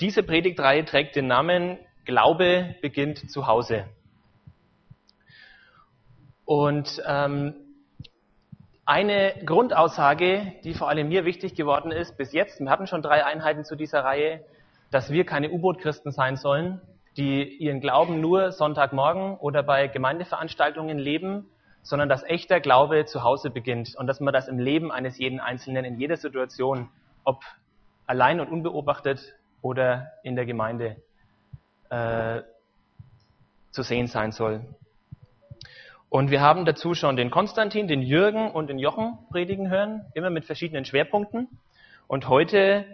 diese Predigtreihe trägt den Namen Glaube beginnt zu Hause. Und ähm, eine Grundaussage, die vor allem mir wichtig geworden ist bis jetzt, wir hatten schon drei Einheiten zu dieser Reihe, dass wir keine U-Boot-Christen sein sollen, die ihren Glauben nur Sonntagmorgen oder bei Gemeindeveranstaltungen leben, sondern dass echter Glaube zu Hause beginnt und dass man das im Leben eines jeden Einzelnen in jeder Situation, ob allein und unbeobachtet oder in der Gemeinde, äh, zu sehen sein soll. Und wir haben dazu schon den Konstantin, den Jürgen und den Jochen predigen hören, immer mit verschiedenen Schwerpunkten. Und heute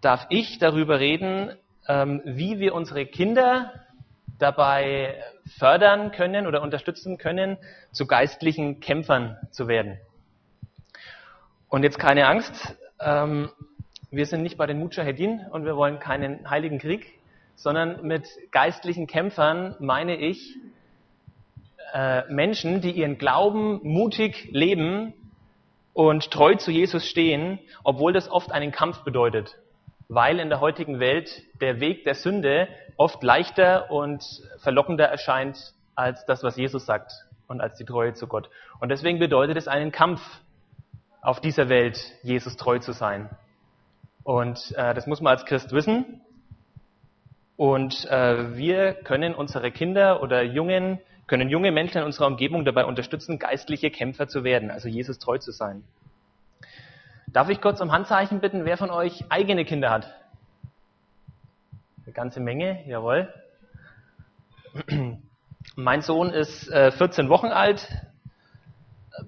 darf ich darüber reden, ähm, wie wir unsere Kinder dabei fördern können oder unterstützen können, zu geistlichen Kämpfern zu werden. Und jetzt keine Angst, ähm, wir sind nicht bei den Mujahedin und wir wollen keinen heiligen Krieg, sondern mit geistlichen Kämpfern meine ich äh, Menschen, die ihren Glauben mutig leben und treu zu Jesus stehen, obwohl das oft einen Kampf bedeutet, weil in der heutigen Welt der Weg der Sünde oft leichter und verlockender erscheint als das, was Jesus sagt und als die Treue zu Gott. Und deswegen bedeutet es einen Kampf auf dieser Welt, Jesus treu zu sein. Und äh, das muss man als Christ wissen. Und äh, wir können unsere Kinder oder Jungen können junge Menschen in unserer Umgebung dabei unterstützen, geistliche Kämpfer zu werden, also Jesus treu zu sein. Darf ich kurz um Handzeichen bitten, wer von euch eigene Kinder hat? Eine ganze Menge, jawohl. Mein Sohn ist äh, 14 Wochen alt.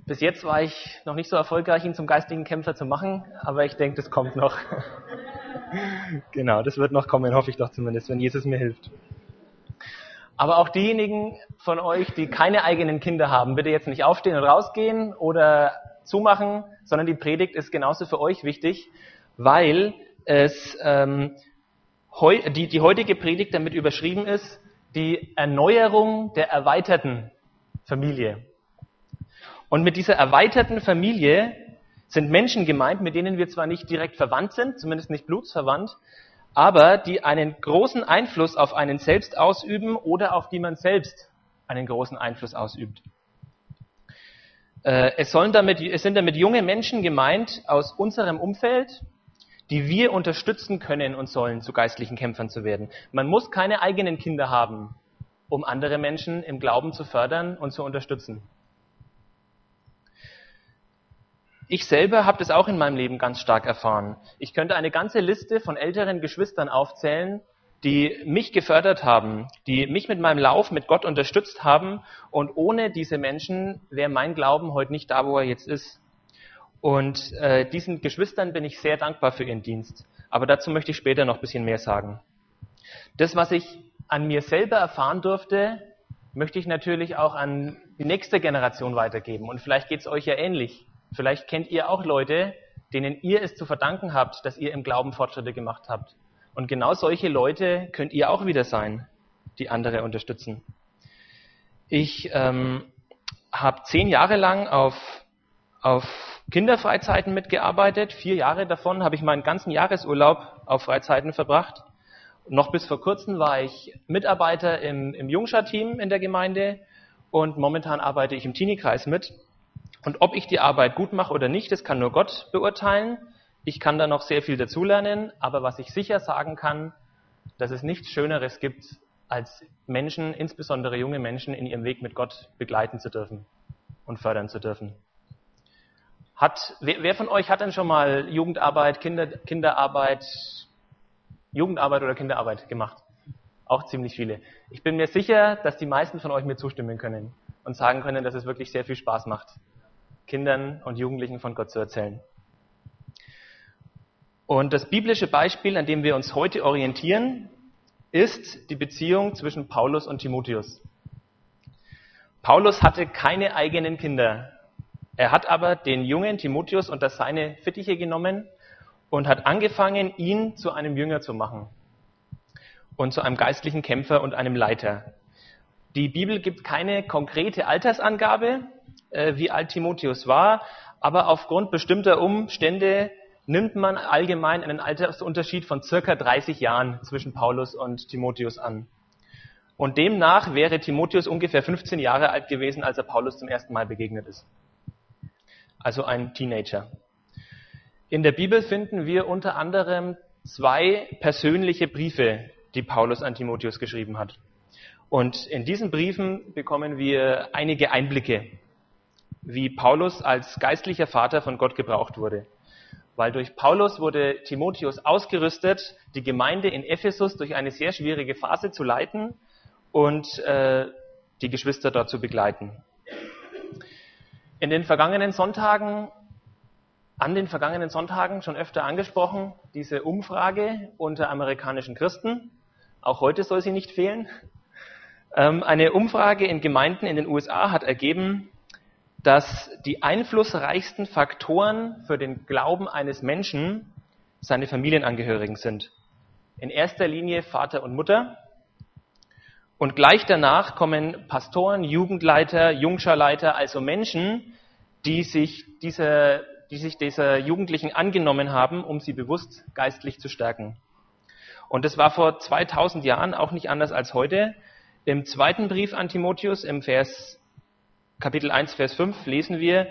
Bis jetzt war ich noch nicht so erfolgreich, ihn zum geistlichen Kämpfer zu machen, aber ich denke, das kommt noch. genau, das wird noch kommen, hoffe ich doch zumindest, wenn Jesus mir hilft. Aber auch diejenigen von euch, die keine eigenen Kinder haben, bitte jetzt nicht aufstehen und rausgehen oder zumachen, sondern die Predigt ist genauso für euch wichtig, weil es ähm, heu, die, die heutige Predigt damit überschrieben ist, die Erneuerung der erweiterten Familie. Und mit dieser erweiterten Familie sind Menschen gemeint, mit denen wir zwar nicht direkt verwandt sind, zumindest nicht blutsverwandt, aber die einen großen Einfluss auf einen selbst ausüben oder auf die man selbst einen großen Einfluss ausübt. Äh, es, sollen damit, es sind damit junge Menschen gemeint aus unserem Umfeld, die wir unterstützen können und sollen, zu geistlichen Kämpfern zu werden. Man muss keine eigenen Kinder haben, um andere Menschen im Glauben zu fördern und zu unterstützen. Ich selber habe das auch in meinem Leben ganz stark erfahren. Ich könnte eine ganze Liste von älteren Geschwistern aufzählen, die mich gefördert haben, die mich mit meinem Lauf mit Gott unterstützt haben. Und ohne diese Menschen wäre mein Glauben heute nicht da, wo er jetzt ist. Und äh, diesen Geschwistern bin ich sehr dankbar für ihren Dienst. Aber dazu möchte ich später noch ein bisschen mehr sagen. Das, was ich an mir selber erfahren durfte, möchte ich natürlich auch an die nächste Generation weitergeben. Und vielleicht geht es euch ja ähnlich. Vielleicht kennt ihr auch Leute, denen ihr es zu verdanken habt, dass ihr im Glauben Fortschritte gemacht habt. Und genau solche Leute könnt ihr auch wieder sein, die andere unterstützen. Ich ähm, habe zehn Jahre lang auf, auf Kinderfreizeiten mitgearbeitet. Vier Jahre davon habe ich meinen ganzen Jahresurlaub auf Freizeiten verbracht. Noch bis vor kurzem war ich Mitarbeiter im, im Jungscher-Team in der Gemeinde und momentan arbeite ich im Teenie-Kreis mit. Und ob ich die Arbeit gut mache oder nicht, das kann nur Gott beurteilen. Ich kann da noch sehr viel dazulernen, aber was ich sicher sagen kann, dass es nichts Schöneres gibt, als Menschen, insbesondere junge Menschen, in ihrem Weg mit Gott begleiten zu dürfen und fördern zu dürfen. Hat, wer, wer von euch hat denn schon mal Jugendarbeit, Kinder, Kinderarbeit, Jugendarbeit oder Kinderarbeit gemacht? Auch ziemlich viele. Ich bin mir sicher, dass die meisten von euch mir zustimmen können und sagen können, dass es wirklich sehr viel Spaß macht. Kindern und Jugendlichen von Gott zu erzählen. Und das biblische Beispiel, an dem wir uns heute orientieren, ist die Beziehung zwischen Paulus und Timotheus. Paulus hatte keine eigenen Kinder. Er hat aber den jungen Timotheus unter seine Fittiche genommen und hat angefangen, ihn zu einem Jünger zu machen und zu einem geistlichen Kämpfer und einem Leiter. Die Bibel gibt keine konkrete Altersangabe, äh, wie alt Timotheus war, aber aufgrund bestimmter Umstände nimmt man allgemein einen Altersunterschied von circa 30 Jahren zwischen Paulus und Timotheus an. Und demnach wäre Timotheus ungefähr 15 Jahre alt gewesen, als er Paulus zum ersten Mal begegnet ist. Also ein Teenager. In der Bibel finden wir unter anderem zwei persönliche Briefe, die Paulus an Timotheus geschrieben hat. Und in diesen Briefen bekommen wir einige Einblicke, wie Paulus als geistlicher Vater von Gott gebraucht wurde. Weil durch Paulus wurde Timotheus ausgerüstet, die Gemeinde in Ephesus durch eine sehr schwierige Phase zu leiten und äh, die Geschwister dort zu begleiten. In den vergangenen Sonntagen an den vergangenen Sonntagen schon öfter angesprochen, diese Umfrage unter amerikanischen Christen. Auch heute soll sie nicht fehlen. Ähm, eine Umfrage in Gemeinden in den USA hat ergeben, dass die einflussreichsten Faktoren für den Glauben eines Menschen seine Familienangehörigen sind. In erster Linie Vater und Mutter. Und gleich danach kommen Pastoren, Jugendleiter, Jungscharleiter, also Menschen, die sich dieser die sich dieser Jugendlichen angenommen haben, um sie bewusst geistlich zu stärken. Und das war vor 2000 Jahren auch nicht anders als heute. Im zweiten Brief an Timotheus, im Vers, Kapitel 1, Vers 5, lesen wir,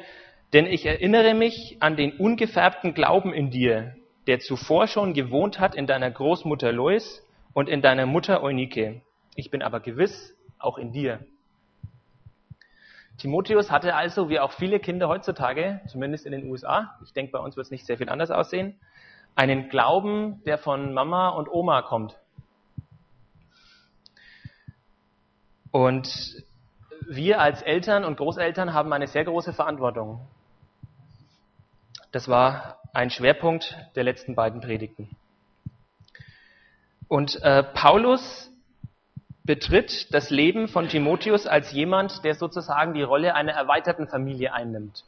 denn ich erinnere mich an den ungefärbten Glauben in dir, der zuvor schon gewohnt hat in deiner Großmutter Lois und in deiner Mutter Eunike. Ich bin aber gewiss auch in dir. Timotheus hatte also, wie auch viele Kinder heutzutage, zumindest in den USA, ich denke, bei uns wird es nicht sehr viel anders aussehen, einen Glauben, der von Mama und Oma kommt. Und wir als Eltern und Großeltern haben eine sehr große Verantwortung. Das war ein Schwerpunkt der letzten beiden Predigten. Und äh, Paulus betritt das Leben von Timotheus als jemand, der sozusagen die Rolle einer erweiterten Familie einnimmt.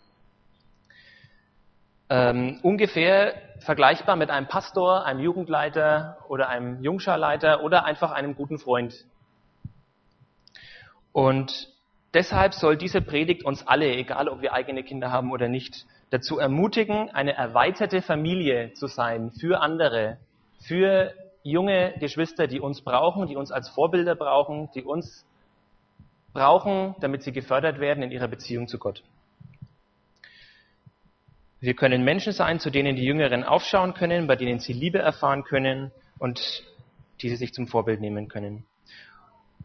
Ähm, ungefähr vergleichbar mit einem Pastor, einem Jugendleiter oder einem Jungscharleiter oder einfach einem guten Freund. Und deshalb soll diese Predigt uns alle, egal ob wir eigene Kinder haben oder nicht, dazu ermutigen, eine erweiterte Familie zu sein für andere, für junge Geschwister, die uns brauchen, die uns als Vorbilder brauchen, die uns brauchen, damit sie gefördert werden in ihrer Beziehung zu Gott. Wir können Menschen sein, zu denen die Jüngeren aufschauen können, bei denen sie Liebe erfahren können und die sie sich zum Vorbild nehmen können.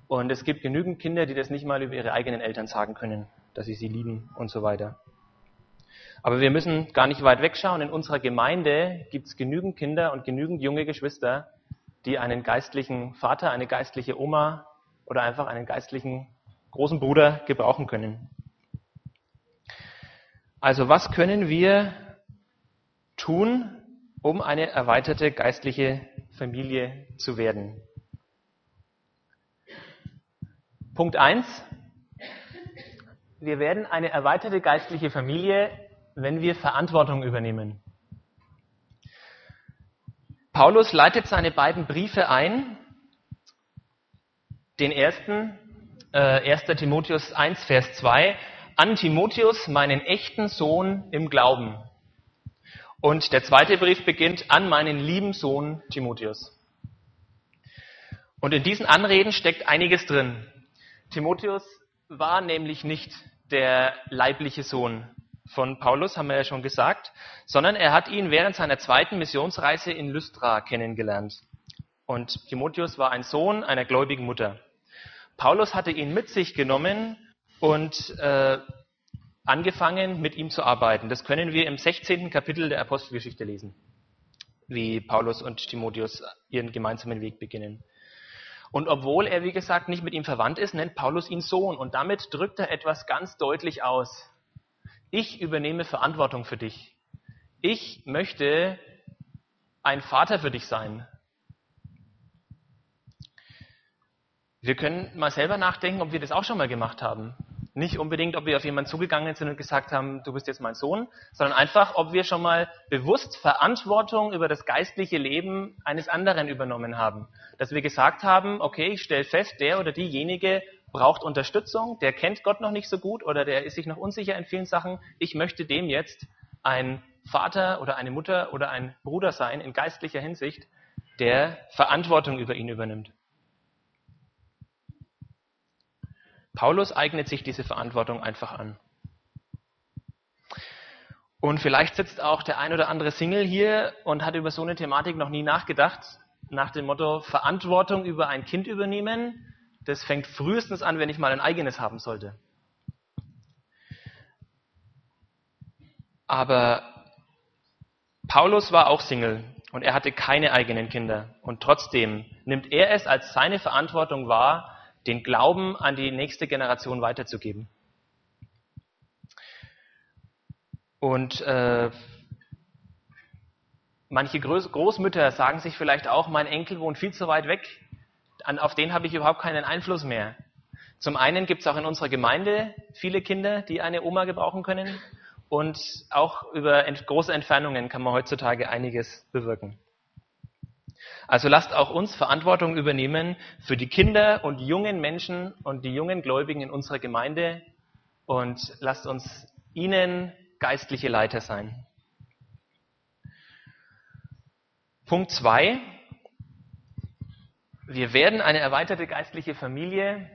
Und es gibt genügend Kinder, die das nicht mal über ihre eigenen Eltern sagen können, dass sie sie lieben und so weiter. Aber wir müssen gar nicht weit wegschauen. In unserer Gemeinde gibt es genügend Kinder und genügend junge Geschwister, die einen geistlichen Vater, eine geistliche Oma oder einfach einen geistlichen großen Bruder gebrauchen können. Also was können wir tun, um eine erweiterte geistliche Familie zu werden? Punkt 1. Wir werden eine erweiterte geistliche Familie, wenn wir Verantwortung übernehmen. Paulus leitet seine beiden Briefe ein. Den ersten, äh, 1. Timotheus 1, Vers 2, an Timotheus, meinen echten Sohn im Glauben. Und der zweite Brief beginnt an meinen lieben Sohn Timotheus. Und in diesen Anreden steckt einiges drin. Timotheus war nämlich nicht der leibliche Sohn von Paulus, haben wir ja schon gesagt, sondern er hat ihn während seiner zweiten Missionsreise in Lystra kennengelernt. Und Timotheus war ein Sohn einer gläubigen Mutter. Paulus hatte ihn mit sich genommen und äh, angefangen, mit ihm zu arbeiten. Das können wir im 16. Kapitel der Apostelgeschichte lesen, wie Paulus und Timotheus ihren gemeinsamen Weg beginnen. Und obwohl er, wie gesagt, nicht mit ihm verwandt ist, nennt Paulus ihn Sohn. Und damit drückt er etwas ganz deutlich aus. Ich übernehme Verantwortung für dich. Ich möchte ein Vater für dich sein. Wir können mal selber nachdenken, ob wir das auch schon mal gemacht haben. Nicht unbedingt, ob wir auf jemanden zugegangen sind und gesagt haben, du bist jetzt mein Sohn, sondern einfach, ob wir schon mal bewusst Verantwortung über das geistliche Leben eines anderen übernommen haben. Dass wir gesagt haben, okay, ich stelle fest, der oder diejenige braucht Unterstützung, der kennt Gott noch nicht so gut oder der ist sich noch unsicher in vielen Sachen. Ich möchte dem jetzt ein Vater oder eine Mutter oder ein Bruder sein in geistlicher Hinsicht, der Verantwortung über ihn übernimmt. Paulus eignet sich diese Verantwortung einfach an. Und vielleicht sitzt auch der ein oder andere Single hier und hat über so eine Thematik noch nie nachgedacht, nach dem Motto Verantwortung über ein Kind übernehmen. Das fängt frühestens an, wenn ich mal ein eigenes haben sollte. Aber Paulus war auch Single und er hatte keine eigenen Kinder. Und trotzdem nimmt er es als seine Verantwortung wahr, den Glauben an die nächste Generation weiterzugeben. Und äh, manche Groß Großmütter sagen sich vielleicht auch, mein Enkel wohnt viel zu weit weg, an, auf den habe ich überhaupt keinen Einfluss mehr. Zum einen gibt es auch in unserer Gemeinde viele Kinder, die eine Oma gebrauchen können. Und auch über ent große Entfernungen kann man heutzutage einiges bewirken. Also lasst auch uns Verantwortung übernehmen für die Kinder und jungen Menschen und die jungen Gläubigen in unserer Gemeinde und lasst uns ihnen geistliche Leiter sein. Punkt zwei: Wir werden eine erweiterte geistliche Familie,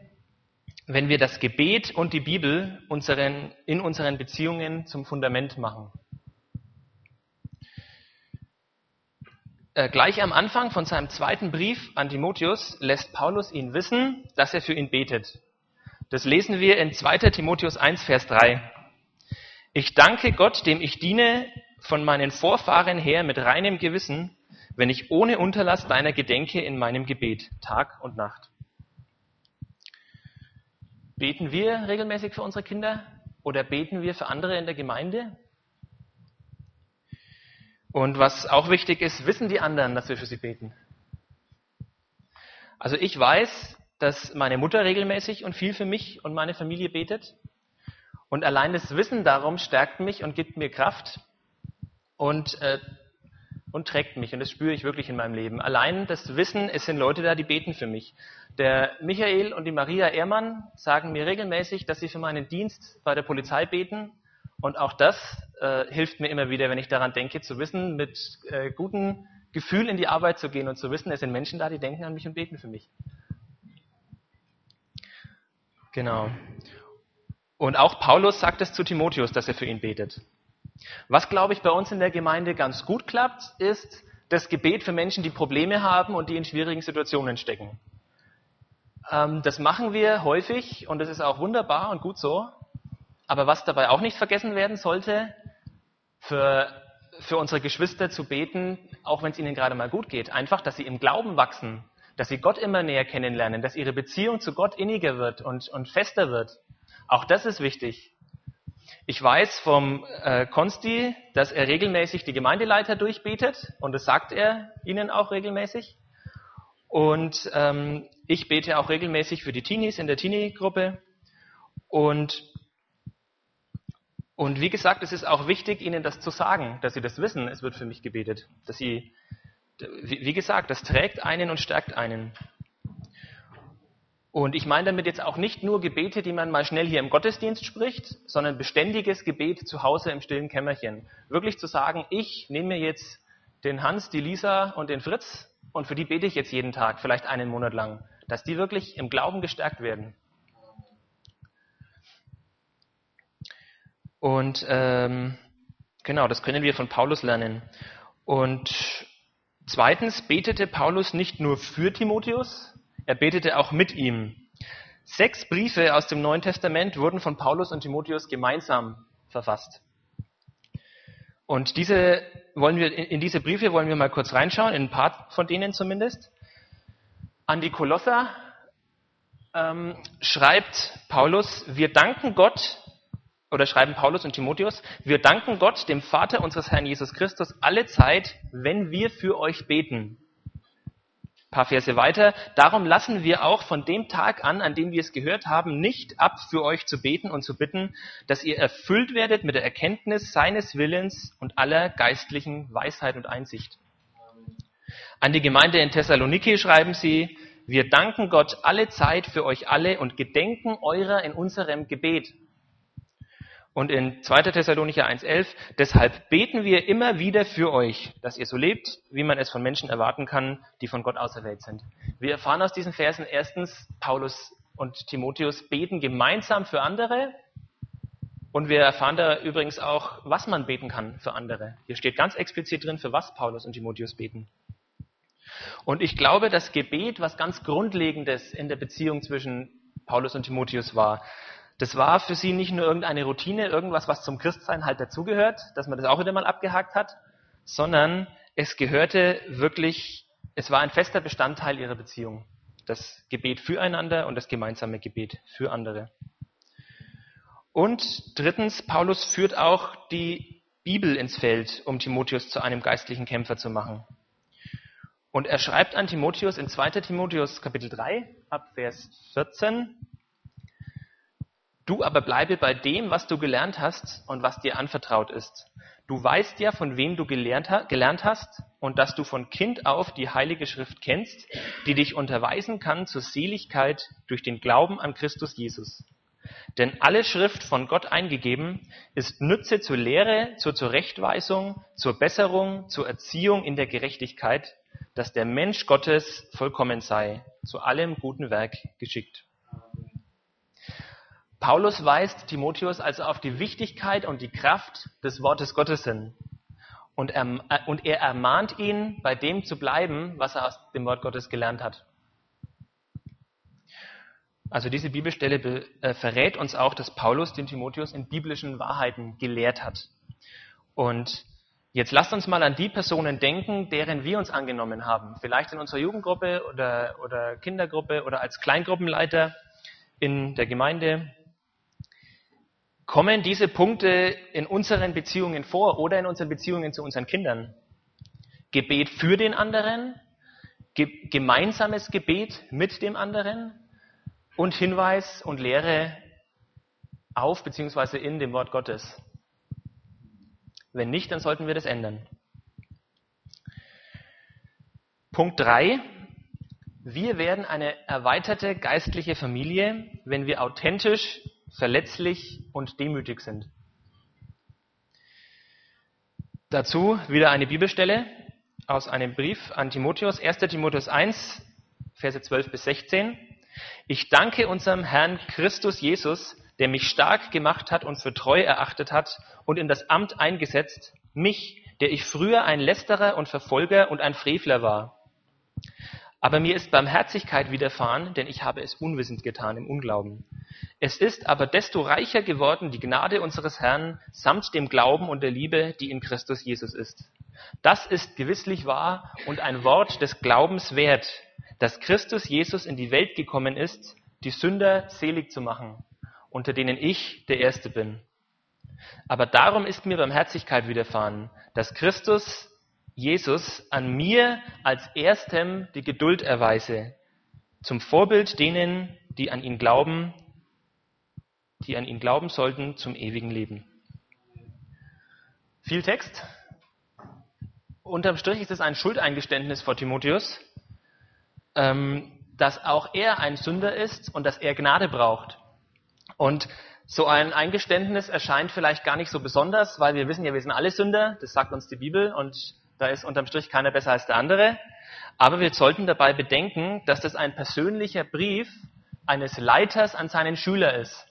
wenn wir das Gebet und die Bibel unseren, in unseren Beziehungen zum Fundament machen. Äh, gleich am Anfang von seinem zweiten Brief an Timotheus lässt Paulus ihn wissen, dass er für ihn betet. Das lesen wir in 2 Timotheus 1, Vers 3. Ich danke Gott, dem ich diene von meinen Vorfahren her mit reinem Gewissen, wenn ich ohne Unterlass deiner gedenke in meinem Gebet, Tag und Nacht. Beten wir regelmäßig für unsere Kinder oder beten wir für andere in der Gemeinde? Und was auch wichtig ist, wissen die anderen, dass wir für sie beten? Also ich weiß, dass meine Mutter regelmäßig und viel für mich und meine Familie betet. Und allein das Wissen darum stärkt mich und gibt mir Kraft und, äh, und trägt mich. Und das spüre ich wirklich in meinem Leben. Allein das Wissen, es sind Leute da, die beten für mich. Der Michael und die Maria Ehrmann sagen mir regelmäßig, dass sie für meinen Dienst bei der Polizei beten und auch das äh, hilft mir immer wieder, wenn ich daran denke, zu wissen, mit äh, gutem Gefühl in die Arbeit zu gehen und zu wissen, es sind Menschen da, die denken an mich und beten für mich. Genau. Und auch Paulus sagt es zu Timotheus, dass er für ihn betet. Was, glaube ich, bei uns in der Gemeinde ganz gut klappt, ist das Gebet für Menschen, die Probleme haben und die in schwierigen Situationen stecken. Ähm, das machen wir häufig und das ist auch wunderbar und gut so. Aber was dabei auch nicht vergessen werden sollte, für, für unsere Geschwister zu beten, auch wenn es ihnen gerade mal gut geht. Einfach, dass sie im Glauben wachsen, dass sie Gott immer näher kennenlernen, dass ihre Beziehung zu Gott inniger wird und, und fester wird. Auch das ist wichtig. Ich weiß vom äh, Konsti, dass er regelmäßig die Gemeindeleiter durchbetet und das sagt er ihnen auch regelmäßig. Und ähm, ich bete auch regelmäßig für die Teenies in der Teenie-Gruppe. Und und wie gesagt, es ist auch wichtig, ihnen das zu sagen, dass sie das wissen, es wird für mich gebetet. Dass sie, wie gesagt, das trägt einen und stärkt einen. Und ich meine damit jetzt auch nicht nur Gebete, die man mal schnell hier im Gottesdienst spricht, sondern beständiges Gebet zu Hause im stillen Kämmerchen. Wirklich zu sagen, ich nehme mir jetzt den Hans, die Lisa und den Fritz und für die bete ich jetzt jeden Tag, vielleicht einen Monat lang, dass die wirklich im Glauben gestärkt werden. Und ähm, genau, das können wir von Paulus lernen. Und zweitens betete Paulus nicht nur für Timotheus, er betete auch mit ihm. Sechs Briefe aus dem Neuen Testament wurden von Paulus und Timotheus gemeinsam verfasst. Und diese wollen wir, in diese Briefe wollen wir mal kurz reinschauen, in ein paar von denen zumindest. An die Kolosser ähm, schreibt Paulus, wir danken Gott, oder schreiben Paulus und Timotheus, wir danken Gott, dem Vater unseres Herrn Jesus Christus, alle Zeit, wenn wir für euch beten. Ein paar Verse weiter. Darum lassen wir auch von dem Tag an, an dem wir es gehört haben, nicht ab, für euch zu beten und zu bitten, dass ihr erfüllt werdet mit der Erkenntnis seines Willens und aller geistlichen Weisheit und Einsicht. An die Gemeinde in Thessaloniki schreiben sie, wir danken Gott alle Zeit für euch alle und gedenken eurer in unserem Gebet Und in 2. Thessalonicher 1.11, deshalb beten wir immer wieder für euch, dass ihr so lebt, wie man es von Menschen erwarten kann, die von Gott auserwählt sind. Wir erfahren aus diesen Versen erstens, Paulus und Timotheus beten gemeinsam für andere. Und wir erfahren da übrigens auch, was man beten kann für andere. Hier steht ganz explizit drin, für was Paulus und Timotheus beten. Und ich glaube, das Gebet, was ganz Grundlegendes in der Beziehung zwischen Paulus und Timotheus war, das war für sie nicht nur irgendeine Routine, irgendwas, was zum Christsein halt dazugehört, dass man das auch wieder mal abgehakt hat, sondern es gehörte wirklich, es war ein fester Bestandteil ihrer Beziehung. Das Gebet füreinander und das gemeinsame Gebet für andere. Und drittens, Paulus führt auch die Bibel ins Feld, um Timotheus zu einem geistlichen Kämpfer zu machen. Und er schreibt an Timotheus in 2. Timotheus Kapitel 3 ab Vers 14, Du aber bleibe bei dem, was du gelernt hast und was dir anvertraut ist. Du weißt ja, von wem du gelernt, hast und dass du von Kind auf die Heilige Schrift kennst, die dich unterweisen kann zur Seligkeit durch den Glauben an Christus Jesus. Denn alle Schrift von Gott eingegeben ist Nütze zur Lehre, zur Zurechtweisung, zur Besserung, zur Erziehung in der Gerechtigkeit, dass der Mensch Gottes vollkommen sei, zu allem guten Werk geschickt. Paulus weist Timotheus also auf die Wichtigkeit und die Kraft des Wortes Gottes hin. Und er, und er ermahnt ihn, bei dem zu bleiben, was er aus dem Wort Gottes gelernt hat. Also diese Bibelstelle äh, verrät uns auch, dass Paulus den Timotheus in biblischen Wahrheiten gelehrt hat. Und jetzt lasst uns mal an die Personen denken, deren wir uns angenommen haben. Vielleicht in unserer Jugendgruppe oder, oder Kindergruppe oder als Kleingruppenleiter in der Gemeinde. Kommen diese Punkte in unseren Beziehungen vor oder in unseren Beziehungen zu unseren Kindern? Gebet für den anderen, ge gemeinsames Gebet mit dem anderen und Hinweis und Lehre auf bzw. in dem Wort Gottes. Wenn nicht, dann sollten wir das ändern. Punkt 3. Wir werden eine erweiterte geistliche Familie, wenn wir authentisch verletzlich und demütig sind. Dazu wieder eine Bibelstelle aus einem Brief an Timotheus, 1. Timotheus 1, Verse 12 bis 16. Ich danke unserem Herrn Christus Jesus, der mich stark gemacht hat und für treu erachtet hat und in das Amt eingesetzt, mich, der ich früher ein Lästerer und Verfolger und ein Frevler war. Aber mir ist Barmherzigkeit widerfahren, denn ich habe es unwissend getan im Unglauben. Es ist aber desto reicher geworden die Gnade unseres Herrn samt dem Glauben und der Liebe, die in Christus Jesus ist. Das ist gewisslich wahr und ein Wort des Glaubens wert, dass Christus Jesus in die Welt gekommen ist, die Sünder selig zu machen, unter denen ich der Erste bin. Aber darum ist mir Barmherzigkeit widerfahren, dass Christus Jesus an mir als erstem die Geduld erweise, zum Vorbild denen, die an ihn glauben, die an ihn glauben sollten zum ewigen Leben. Viel Text. Unterm Strich ist es ein Schuldeingeständnis vor Timotheus, ähm, dass auch er ein Sünder ist und dass er Gnade braucht. Und so ein Eingeständnis erscheint vielleicht gar nicht so besonders, weil wir wissen ja, wir sind alle Sünder, das sagt uns die Bibel und da ist unterm Strich keiner besser als der andere. Aber wir sollten dabei bedenken, dass das ein persönlicher Brief eines Leiters an seinen Schüler ist.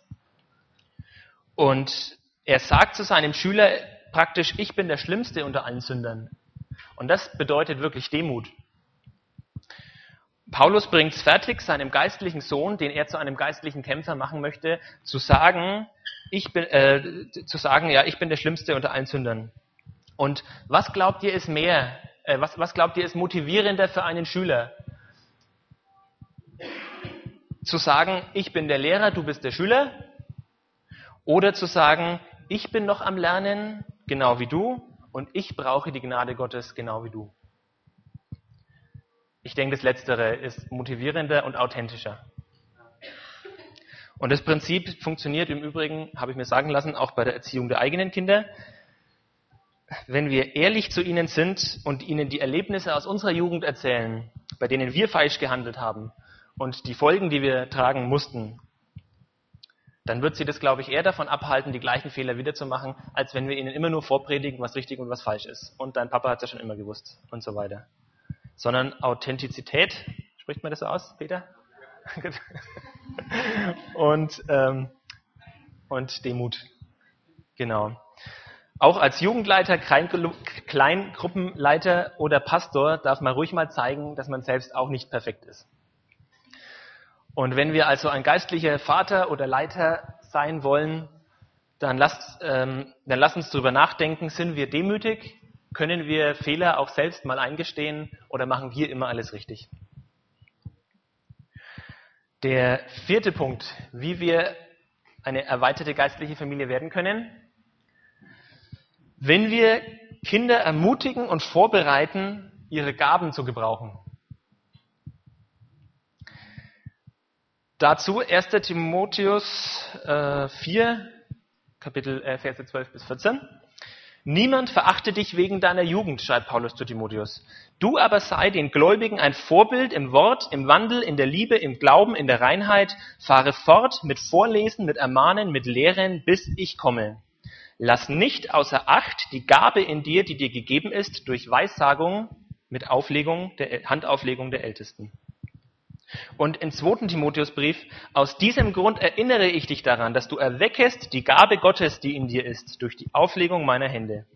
Und er sagt zu seinem Schüler praktisch, ich bin der Schlimmste unter allen Sündern. Und das bedeutet wirklich Demut. Paulus bringt es fertig, seinem geistlichen Sohn, den er zu einem geistlichen Kämpfer machen möchte, zu sagen, ich bin, äh, zu sagen, ja, ich bin der Schlimmste unter allen Sündern. Und was glaubt ihr ist mehr, äh, was, was glaubt ihr ist motivierender für einen Schüler? Zu sagen, ich bin der Lehrer, du bist der Schüler? Oder zu sagen, ich bin noch am Lernen, genau wie du, und ich brauche die Gnade Gottes, genau wie du? Ich denke, das Letztere ist motivierender und authentischer. Und das Prinzip funktioniert im Übrigen, habe ich mir sagen lassen, auch bei der Erziehung der eigenen Kinder wenn wir ehrlich zu ihnen sind und ihnen die Erlebnisse aus unserer Jugend erzählen, bei denen wir falsch gehandelt haben und die Folgen, die wir tragen mussten, dann wird sie das, glaube ich, eher davon abhalten, die gleichen Fehler wiederzumachen, als wenn wir ihnen immer nur vorpredigen, was richtig und was falsch ist. Und dein Papa hat es ja schon immer gewusst und so weiter. Sondern Authentizität, spricht man das so aus, Peter? und, ähm, und Demut. Genau. Auch als Jugendleiter, Kleingruppenleiter oder Pastor darf man ruhig mal zeigen, dass man selbst auch nicht perfekt ist. Und wenn wir also ein geistlicher Vater oder Leiter sein wollen, dann lasst, ähm, dann lasst uns darüber nachdenken, sind wir demütig? Können wir Fehler auch selbst mal eingestehen oder machen wir immer alles richtig? Der vierte Punkt, wie wir eine erweiterte geistliche Familie werden können. Wenn wir Kinder ermutigen und vorbereiten, ihre Gaben zu gebrauchen. Dazu 1. Timotheus äh, 4, Kapitel äh, Verse 12 bis 14. Niemand verachte dich wegen deiner Jugend, schreibt Paulus zu Timotheus. Du aber sei den Gläubigen ein Vorbild im Wort, im Wandel, in der Liebe, im Glauben, in der Reinheit. Fahre fort mit Vorlesen, mit Ermahnen, mit Lehren, bis ich komme. Lass nicht außer Acht die Gabe in dir, die dir gegeben ist, durch Weissagung mit Auflegung der, Handauflegung der Ältesten. Und im zweiten Timotheusbrief, aus diesem Grund erinnere ich dich daran, dass du erweckest die Gabe Gottes, die in dir ist, durch die Auflegung meiner Hände.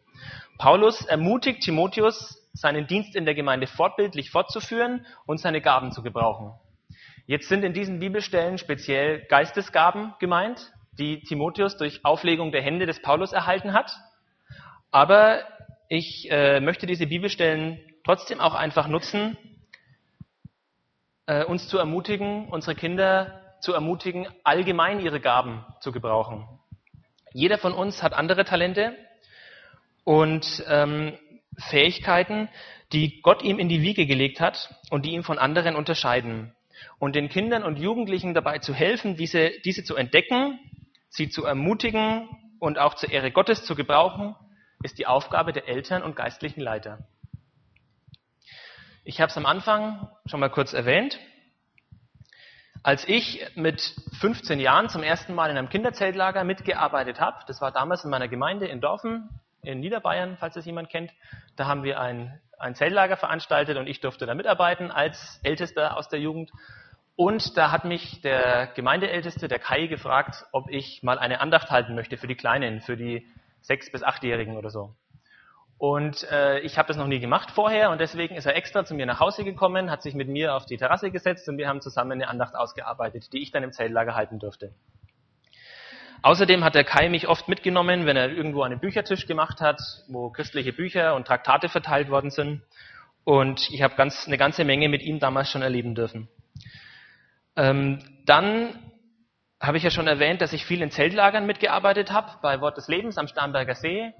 Paulus ermutigt Timotheus, seinen Dienst in der Gemeinde fortbildlich fortzuführen und seine Gaben zu gebrauchen. Jetzt sind in diesen Bibelstellen speziell Geistesgaben gemeint, die Timotheus durch Auflegung der Hände des Paulus erhalten hat. Aber ich äh, möchte diese Bibelstellen trotzdem auch einfach nutzen, äh, uns zu ermutigen, unsere Kinder zu ermutigen, allgemein ihre Gaben zu gebrauchen. Jeder von uns hat andere Talente und ähm, Fähigkeiten, die Gott ihm in die Wiege gelegt hat und die ihn von anderen unterscheiden. Und den Kindern und Jugendlichen dabei zu helfen, diese, diese zu entdecken, sie zu ermutigen und auch zur Ehre Gottes zu gebrauchen, ist die Aufgabe der Eltern und geistlichen Leiter. Ich habe es am Anfang schon mal kurz erwähnt. Als ich mit 15 Jahren zum ersten Mal in einem Kinderzeltlager mitgearbeitet habe, das war damals in meiner Gemeinde in Dorfen in Niederbayern, falls das jemand kennt, da haben wir ein, ein Zeltlager veranstaltet und ich durfte da mitarbeiten als Ältester aus der Jugend. Und da hat mich der Gemeindeälteste, der Kai, gefragt, ob ich mal eine Andacht halten möchte für die Kleinen, für die sechs bis achtjährigen oder so. Und äh, ich habe das noch nie gemacht vorher und deswegen ist er extra zu mir nach Hause gekommen, hat sich mit mir auf die Terrasse gesetzt und wir haben zusammen eine Andacht ausgearbeitet, die ich dann im Zeltlager halten durfte. Außerdem hat der Kai mich oft mitgenommen, wenn er irgendwo einen Büchertisch gemacht hat, wo christliche Bücher und Traktate verteilt worden sind. Und ich habe ganz, eine ganze Menge mit ihm damals schon erleben dürfen. Ähm, dann habe ich ja schon erwähnt, dass ich viel in Zeltlagern mitgearbeitet habe, bei Wort des Lebens am Starnberger See.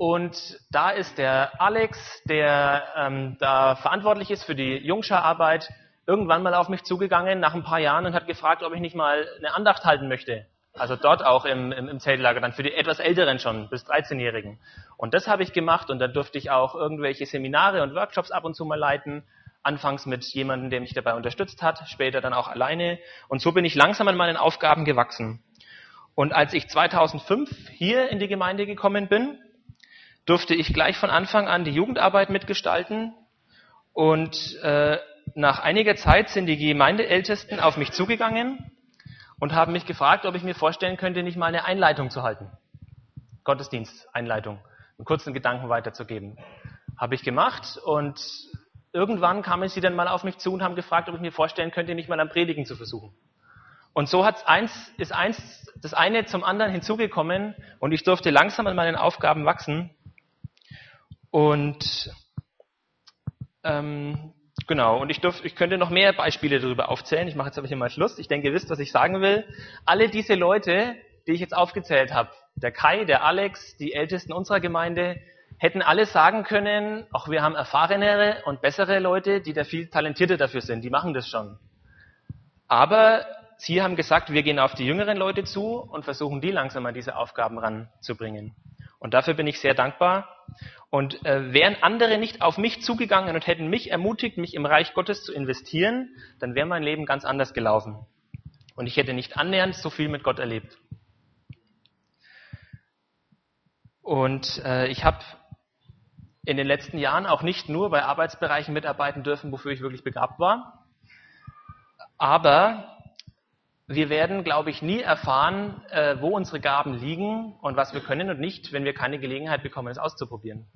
Und da ist der Alex, der ähm, da verantwortlich ist für die Jungschararbeit, irgendwann mal auf mich zugegangen nach ein paar Jahren und hat gefragt, ob ich nicht mal eine Andacht halten möchte. Also dort auch im, im, im Zeltlager, dann für die etwas Älteren schon, bis 13-Jährigen. Und das habe ich gemacht und dann durfte ich auch irgendwelche Seminare und Workshops ab und zu mal leiten. Anfangs mit jemandem, der mich dabei unterstützt hat, später dann auch alleine. Und so bin ich langsam an meinen Aufgaben gewachsen. Und als ich 2005 hier in die Gemeinde gekommen bin, durfte ich gleich von Anfang an die Jugendarbeit mitgestalten. Und äh, nach einiger Zeit sind die Gemeindeältesten auf mich zugegangen und haben mich gefragt, ob ich mir vorstellen könnte, nicht mal eine Einleitung zu halten. Gottesdiensteinleitung, einen kurzen Gedanken weiterzugeben. Habe ich gemacht und irgendwann kamen sie dann mal auf mich zu und haben gefragt, ob ich mir vorstellen könnte, nicht mal am Predigen zu versuchen. Und so hat's eins, ist eins, das eine zum anderen hinzugekommen und ich durfte langsam an meinen Aufgaben wachsen und ähm, genau, und ich, dürf, ich könnte noch mehr Beispiele darüber aufzählen. Ich mache jetzt aber hier mal Schluss. Ich denke, ihr wisst, was ich sagen will. Alle diese Leute, die ich jetzt aufgezählt habe, der Kai, der Alex, die Ältesten unserer Gemeinde, hätten alle sagen können, auch wir haben erfahrenere und bessere Leute, die da viel talentierter dafür sind, die machen das schon. Aber sie haben gesagt, wir gehen auf die jüngeren Leute zu und versuchen die langsam an diese Aufgaben ranzubringen. Und dafür bin ich sehr dankbar. Und äh, wären andere nicht auf mich zugegangen und hätten mich ermutigt, mich im Reich Gottes zu investieren, dann wäre mein Leben ganz anders gelaufen. Und ich hätte nicht annähernd so viel mit Gott erlebt. Und äh, ich habe in den letzten Jahren auch nicht nur bei Arbeitsbereichen mitarbeiten dürfen, wofür ich wirklich begabt war. Aber wir werden, glaube ich, nie erfahren, äh, wo unsere Gaben liegen und was wir können und nicht, wenn wir keine Gelegenheit bekommen, es auszuprobieren.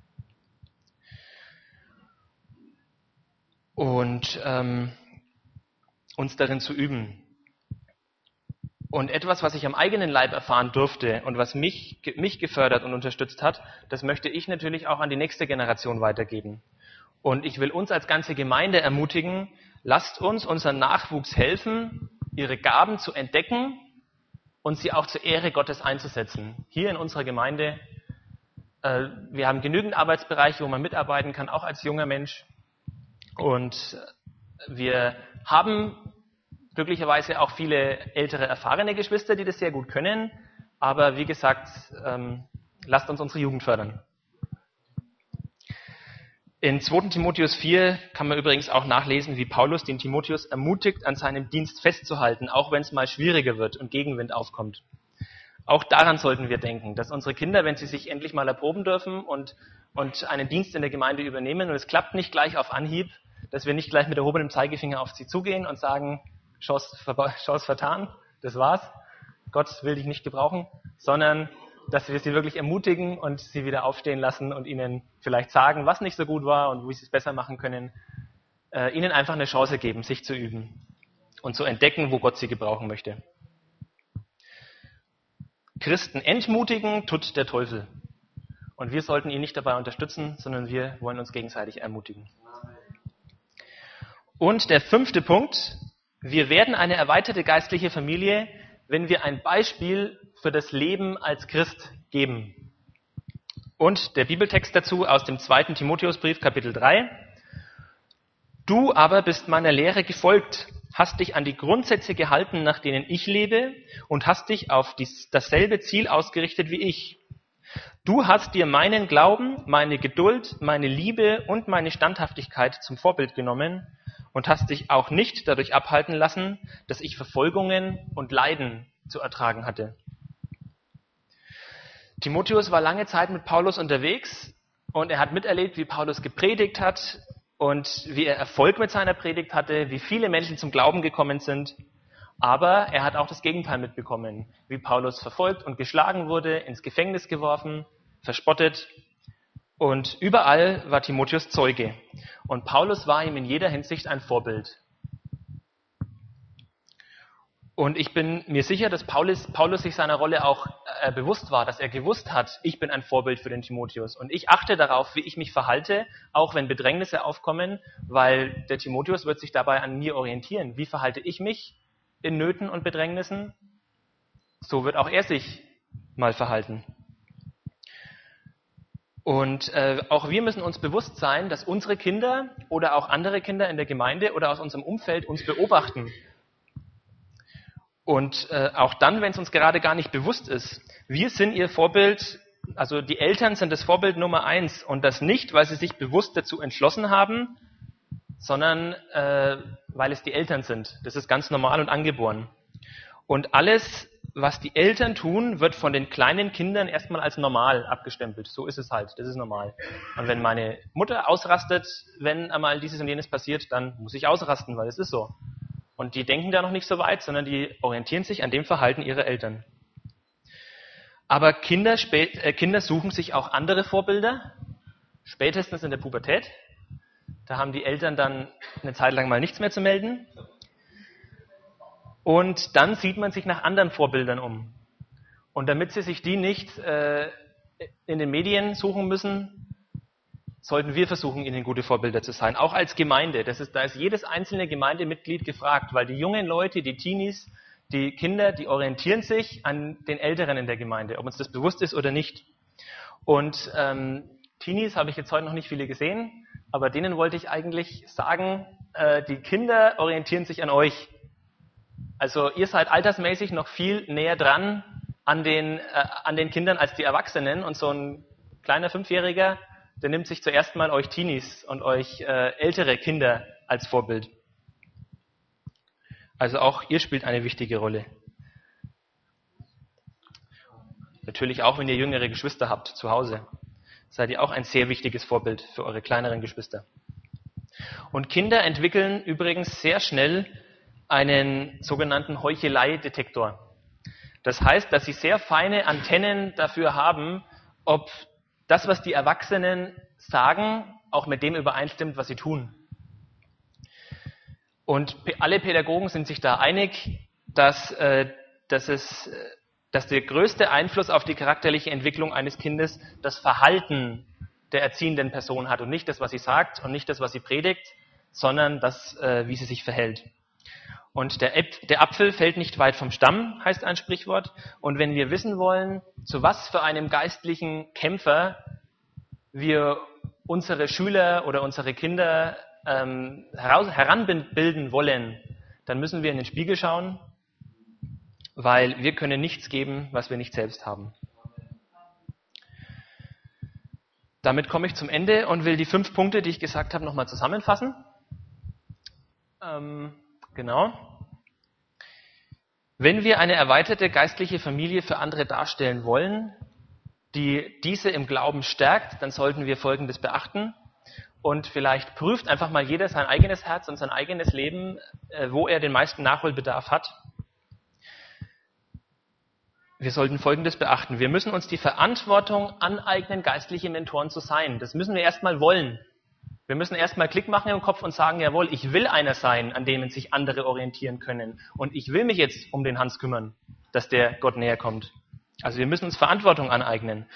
Und ähm, uns darin zu üben. Und etwas, was ich am eigenen Leib erfahren durfte und was mich, mich gefördert und unterstützt hat, das möchte ich natürlich auch an die nächste Generation weitergeben. Und ich will uns als ganze Gemeinde ermutigen, lasst uns unseren Nachwuchs helfen, ihre Gaben zu entdecken und sie auch zur Ehre Gottes einzusetzen. Hier in unserer Gemeinde, äh, wir haben genügend Arbeitsbereiche, wo man mitarbeiten kann, auch als junger Mensch. Und wir haben glücklicherweise auch viele ältere, erfahrene Geschwister, die das sehr gut können. Aber wie gesagt, ähm, lasst uns unsere Jugend fördern. In 2. Timotheus 4 kann man übrigens auch nachlesen, wie Paulus den Timotheus ermutigt, an seinem Dienst festzuhalten, auch wenn es mal schwieriger wird und Gegenwind aufkommt. Auch daran sollten wir denken, dass unsere Kinder, wenn sie sich endlich mal erproben dürfen und, und einen Dienst in der Gemeinde übernehmen und es klappt nicht gleich auf Anhieb, dass wir nicht gleich mit erhobenem Zeigefinger auf sie zugehen und sagen, Chance, Chance vertan, das war's, Gott will dich nicht gebrauchen, sondern dass wir sie wirklich ermutigen und sie wieder aufstehen lassen und ihnen vielleicht sagen, was nicht so gut war und wie sie es besser machen können, äh, ihnen einfach eine Chance geben, sich zu üben und zu entdecken, wo Gott sie gebrauchen möchte. Christen entmutigen tut der Teufel. Und wir sollten ihn nicht dabei unterstützen, sondern wir wollen uns gegenseitig ermutigen. Und der fünfte Punkt, wir werden eine erweiterte geistliche Familie, wenn wir ein Beispiel für das Leben als Christ geben. Und der Bibeltext dazu aus dem zweiten Timotheusbrief, Kapitel 3. Du aber bist meiner Lehre gefolgt, hast dich an die Grundsätze gehalten, nach denen ich lebe, und hast dich auf dasselbe Ziel ausgerichtet wie ich. Du hast dir meinen Glauben, meine Geduld, meine Liebe und meine Standhaftigkeit zum Vorbild genommen und hast dich auch nicht dadurch abhalten lassen, dass ich Verfolgungen und Leiden zu ertragen hatte. Timotheus war lange Zeit mit Paulus unterwegs und er hat miterlebt, wie Paulus gepredigt hat und wie er Erfolg mit seiner Predigt hatte, wie viele Menschen zum Glauben gekommen sind. Aber er hat auch das Gegenteil mitbekommen, wie Paulus verfolgt und geschlagen wurde, ins Gefängnis geworfen, verspottet und überall war Timotheus Zeuge. Und Paulus war ihm in jeder Hinsicht ein Vorbild. Und ich bin mir sicher, dass Paulus, Paulus sich seiner Rolle auch äh, bewusst war, dass er gewusst hat, ich bin ein Vorbild für den Timotheus. Und ich achte darauf, wie ich mich verhalte, auch wenn Bedrängnisse aufkommen, weil der Timotheus wird sich dabei an mir orientieren. Wie verhalte ich mich in Nöten und Bedrängnissen? So wird auch er sich mal verhalten. Und äh, auch wir müssen uns bewusst sein, dass unsere Kinder oder auch andere Kinder in der Gemeinde oder aus unserem Umfeld uns beobachten. Und äh, auch dann, wenn es uns gerade gar nicht bewusst ist. Wir sind ihr Vorbild, also die Eltern sind das Vorbild Nummer eins. Und das nicht, weil sie sich bewusst dazu entschlossen haben, sondern äh, weil es die Eltern sind. Das ist ganz normal und angeboren. Und alles, was die Eltern tun, wird von den kleinen Kindern erstmal als normal abgestempelt. So ist es halt, das ist normal. Und wenn meine Mutter ausrastet, wenn einmal dieses und jenes passiert, dann muss ich ausrasten, weil es ist so. Und die denken da noch nicht so weit, sondern die orientieren sich an dem Verhalten ihrer Eltern. Aber Kinder, äh, Kinder suchen sich auch andere Vorbilder, spätestens in der Pubertät. Da haben die Eltern dann eine Zeit lang mal nichts mehr zu melden. Und dann sieht man sich nach anderen Vorbildern um. Und damit sie sich die nicht äh, in den Medien suchen müssen, sollten wir versuchen, ihnen gute Vorbilder zu sein. Auch als Gemeinde. Das ist, da ist jedes einzelne Gemeindemitglied gefragt, weil die jungen Leute, die Teenies, die Kinder, die orientieren sich an den Älteren in der Gemeinde, ob uns das bewusst ist oder nicht. Und ähm, Teenies habe ich jetzt heute noch nicht viele gesehen, aber denen wollte ich eigentlich sagen, äh, die Kinder orientieren sich an euch. Also ihr seid altersmäßig noch viel näher dran an den, äh, an den Kindern als die Erwachsenen und so ein kleiner Fünfjähriger, der nimmt sich zuerst mal euch Teenies und euch äh, ältere Kinder als Vorbild. Also auch ihr spielt eine wichtige Rolle. Natürlich auch, wenn ihr jüngere Geschwister habt zu Hause, seid ihr auch ein sehr wichtiges Vorbild für eure kleineren Geschwister. Und Kinder entwickeln übrigens sehr schnell einen sogenannten Heuchelei-Detektor. Das heißt, dass sie sehr feine Antennen dafür haben, ob das, was die Erwachsenen sagen, auch mit dem übereinstimmt, was sie tun. Und alle Pädagogen sind sich da einig, dass, äh, dass, es, äh, dass der größte Einfluss auf die charakterliche Entwicklung eines Kindes das Verhalten der erziehenden Person hat und nicht das, was sie sagt und nicht das, was sie predigt, sondern das, äh, wie sie sich verhält. Und der, der Apfel fällt nicht weit vom Stamm, heißt ein Sprichwort. Und wenn wir wissen wollen, zu was für einem geistlichen Kämpfer wir unsere Schüler oder unsere Kinder ähm, heraus, heranbilden wollen, dann müssen wir in den Spiegel schauen, weil wir können nichts geben, was wir nicht selbst haben. Damit komme ich zum Ende und will die fünf Punkte, die ich gesagt habe, nochmal zusammenfassen. Ähm, Genau. Wenn wir eine erweiterte geistliche Familie für andere darstellen wollen, die diese im Glauben stärkt, dann sollten wir Folgendes beachten. Und vielleicht prüft einfach mal jeder sein eigenes Herz und sein eigenes Leben, äh, wo er den meisten Nachholbedarf hat. Wir sollten Folgendes beachten. Wir müssen uns die Verantwortung aneignen, geistliche Mentoren zu sein. Das müssen wir erstmal wollen. Wir müssen erstmal Klick machen im Kopf und sagen, jawohl, ich will einer sein, an dem sich andere orientieren können. Und ich will mich jetzt um den Hans kümmern, dass der Gott näher kommt. Also wir müssen uns Verantwortung aneignen.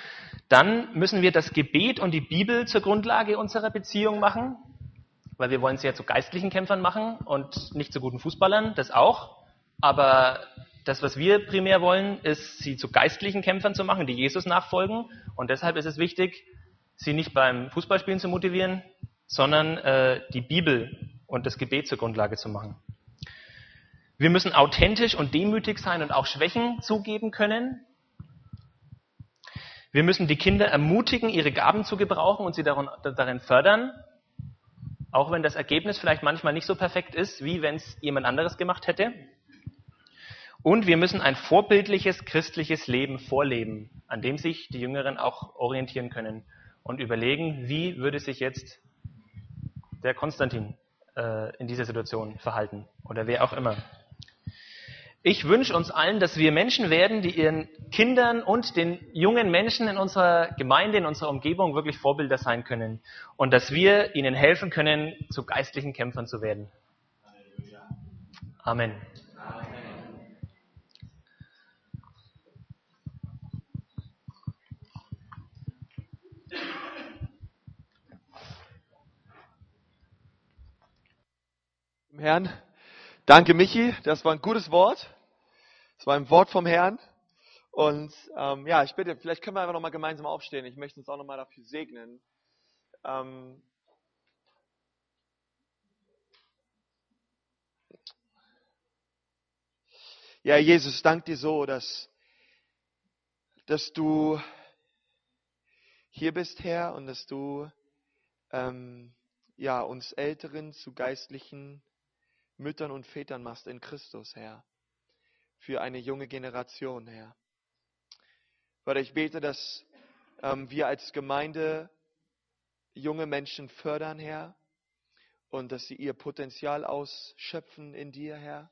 Dann müssen wir das Gebet und die Bibel zur Grundlage unserer Beziehung machen, weil wir wollen sie ja zu geistlichen Kämpfern machen und nicht zu guten Fußballern, das auch. Aber das, was wir primär wollen, ist, sie zu geistlichen Kämpfern zu machen, die Jesus nachfolgen. Und deshalb ist es wichtig, sie nicht beim Fußballspielen zu motivieren, sondern äh, die Bibel und das Gebet zur Grundlage zu machen. Wir müssen authentisch und demütig sein und auch Schwächen zugeben können. Wir müssen die Kinder ermutigen, ihre Gaben zu gebrauchen und sie darin fördern, auch wenn das Ergebnis vielleicht manchmal nicht so perfekt ist, wie wenn es jemand anderes gemacht hätte. Und wir müssen ein vorbildliches christliches Leben vorleben, an dem sich die Jüngeren auch orientieren können und überlegen, wie würde sich jetzt der Konstantin äh, in dieser Situation verhalten oder wer auch immer. Ich wünsche uns allen, dass wir Menschen werden, die ihren Kindern und den jungen Menschen in unserer Gemeinde, in unserer Umgebung wirklich Vorbilder sein können und dass wir ihnen helfen können, zu geistlichen Kämpfern zu werden. Amen. Herrn. Danke, Michi. Das war ein gutes Wort. Das war ein Wort vom Herrn. Und ähm, ja, ich bitte, vielleicht können wir einfach nochmal gemeinsam aufstehen. Ich möchte uns auch nochmal dafür segnen. Ähm, ja, Jesus, dank dir so, dass, dass du hier bist, Herr, und dass du ähm, ja, uns Älteren zu geistlichen Müttern und Vätern machst in Christus, Herr, für eine junge Generation, Herr. Vater, ich bete, dass ähm, wir als Gemeinde junge Menschen fördern, Herr, und dass sie ihr Potenzial ausschöpfen in dir, Herr.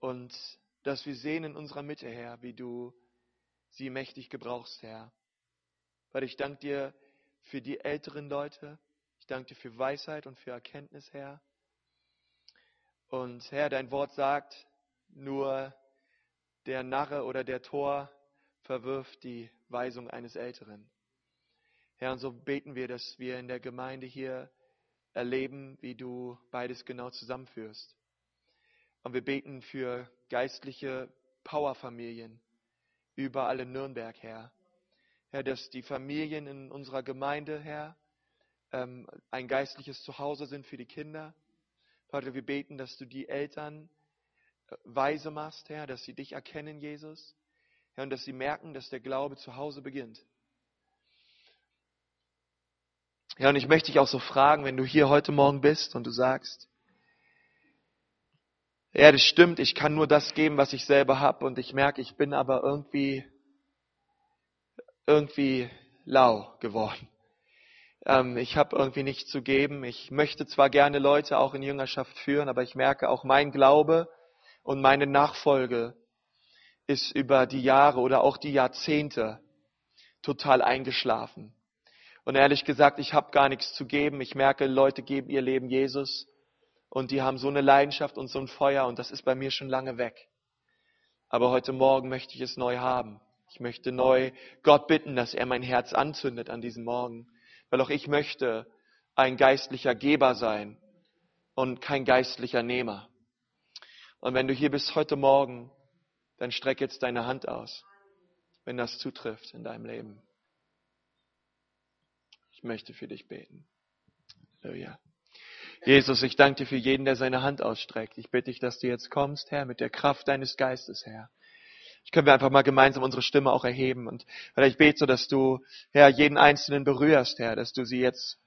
Und dass wir sehen in unserer Mitte, Herr, wie du sie mächtig gebrauchst, Herr. Vater, ich danke dir für die älteren Leute. Ich danke dir für Weisheit und für Erkenntnis, Herr. Und Herr, dein Wort sagt, nur der Narre oder der Tor verwirft die Weisung eines Älteren. Herr, und so beten wir, dass wir in der Gemeinde hier erleben, wie du beides genau zusammenführst. Und wir beten für geistliche Powerfamilien überall in Nürnberg, Herr. Herr, dass die Familien in unserer Gemeinde, Herr, ähm, ein geistliches Zuhause sind für die Kinder Vater, wir beten, dass du die Eltern äh, weise machst, Herr, dass sie dich erkennen, Jesus. Herr, und dass sie merken, dass der Glaube zu Hause beginnt. Ja, und ich möchte dich auch so fragen, wenn du hier heute Morgen bist und du sagst, ja, das stimmt, ich kann nur das geben, was ich selber habe und ich merke, ich bin aber irgendwie, irgendwie lau geworden. Ähm, ich habe irgendwie nichts zu geben. Ich möchte zwar gerne Leute auch in Jüngerschaft führen, aber ich merke auch mein Glaube und meine Nachfolge ist über die Jahre oder auch die Jahrzehnte total eingeschlafen. Und ehrlich gesagt, ich habe gar nichts zu geben. Ich merke, Leute geben ihr Leben Jesus und die haben so eine Leidenschaft und so ein Feuer und das ist bei mir schon lange weg. Aber heute Morgen möchte ich es neu haben. Ich möchte neu Gott bitten, dass er mein Herz anzündet an diesem Morgen, weil auch ich möchte ein geistlicher Geber sein und kein geistlicher Nehmer. Und wenn du hier bist heute Morgen, dann streck jetzt deine Hand aus, wenn das zutrifft in deinem Leben. Ich möchte für dich beten. Halleluja. Jesus, ich danke dir für jeden, der seine Hand ausstreckt. Ich bitte dich, dass du jetzt kommst, Herr, mit der Kraft deines Geistes, Herr. Ich können wir einfach mal gemeinsam unsere Stimme auch erheben. Und Herr, ich bete so, dass du, Herr, jeden Einzelnen berührst, Herr, dass du sie jetzt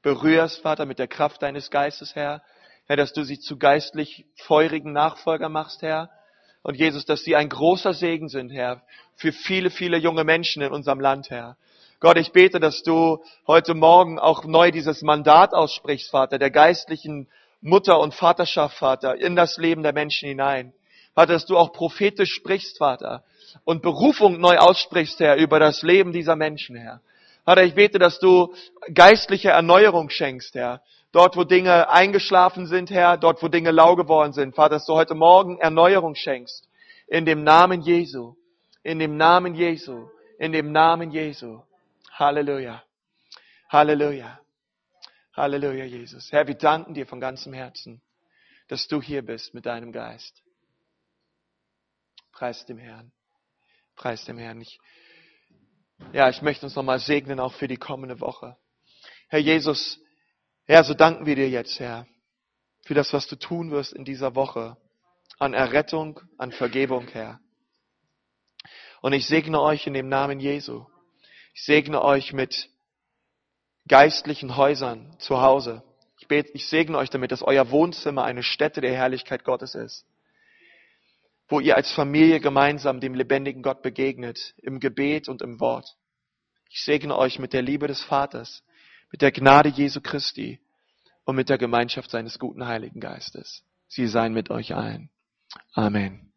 berührst, Vater, mit der Kraft deines Geistes, Herr. Herr, dass du sie zu geistlich feurigen Nachfolger machst, Herr. Und Jesus, dass sie ein großer Segen sind, Herr, für viele, viele junge Menschen in unserem Land, Herr. Gott, ich bete, dass du heute Morgen auch neu dieses Mandat aussprichst, Vater, der geistlichen Mutter und Vaterschaft, Vater, in das Leben der Menschen hinein. Vater, dass du auch prophetisch sprichst, Vater, und Berufung neu aussprichst, Herr, über das Leben dieser Menschen, Herr. Vater, ich bete, dass du geistliche Erneuerung schenkst, Herr. Dort, wo Dinge eingeschlafen sind, Herr, dort, wo Dinge lau geworden sind. Vater, dass du heute Morgen Erneuerung schenkst. In dem Namen Jesu. In dem Namen Jesu. In dem Namen Jesu. Halleluja. Halleluja. Halleluja, Jesus. Herr, wir danken dir von ganzem Herzen, dass du hier bist mit deinem Geist. Preis dem Herrn. Preis dem Herrn. Ich, ja, ich möchte uns nochmal segnen, auch für die kommende Woche. Herr Jesus, Herr, so danken wir dir jetzt, Herr, für das, was du tun wirst in dieser Woche. An Errettung, an Vergebung, Herr. Und ich segne euch in dem Namen Jesu. Ich segne euch mit geistlichen Häusern zu Hause. Ich, bete, ich segne euch damit, dass euer Wohnzimmer eine Stätte der Herrlichkeit Gottes ist, wo ihr als Familie gemeinsam dem lebendigen Gott begegnet, im Gebet und im Wort. Ich segne euch mit der Liebe des Vaters, mit der Gnade Jesu Christi und mit der Gemeinschaft seines guten Heiligen Geistes. Sie seien mit euch allen. Amen.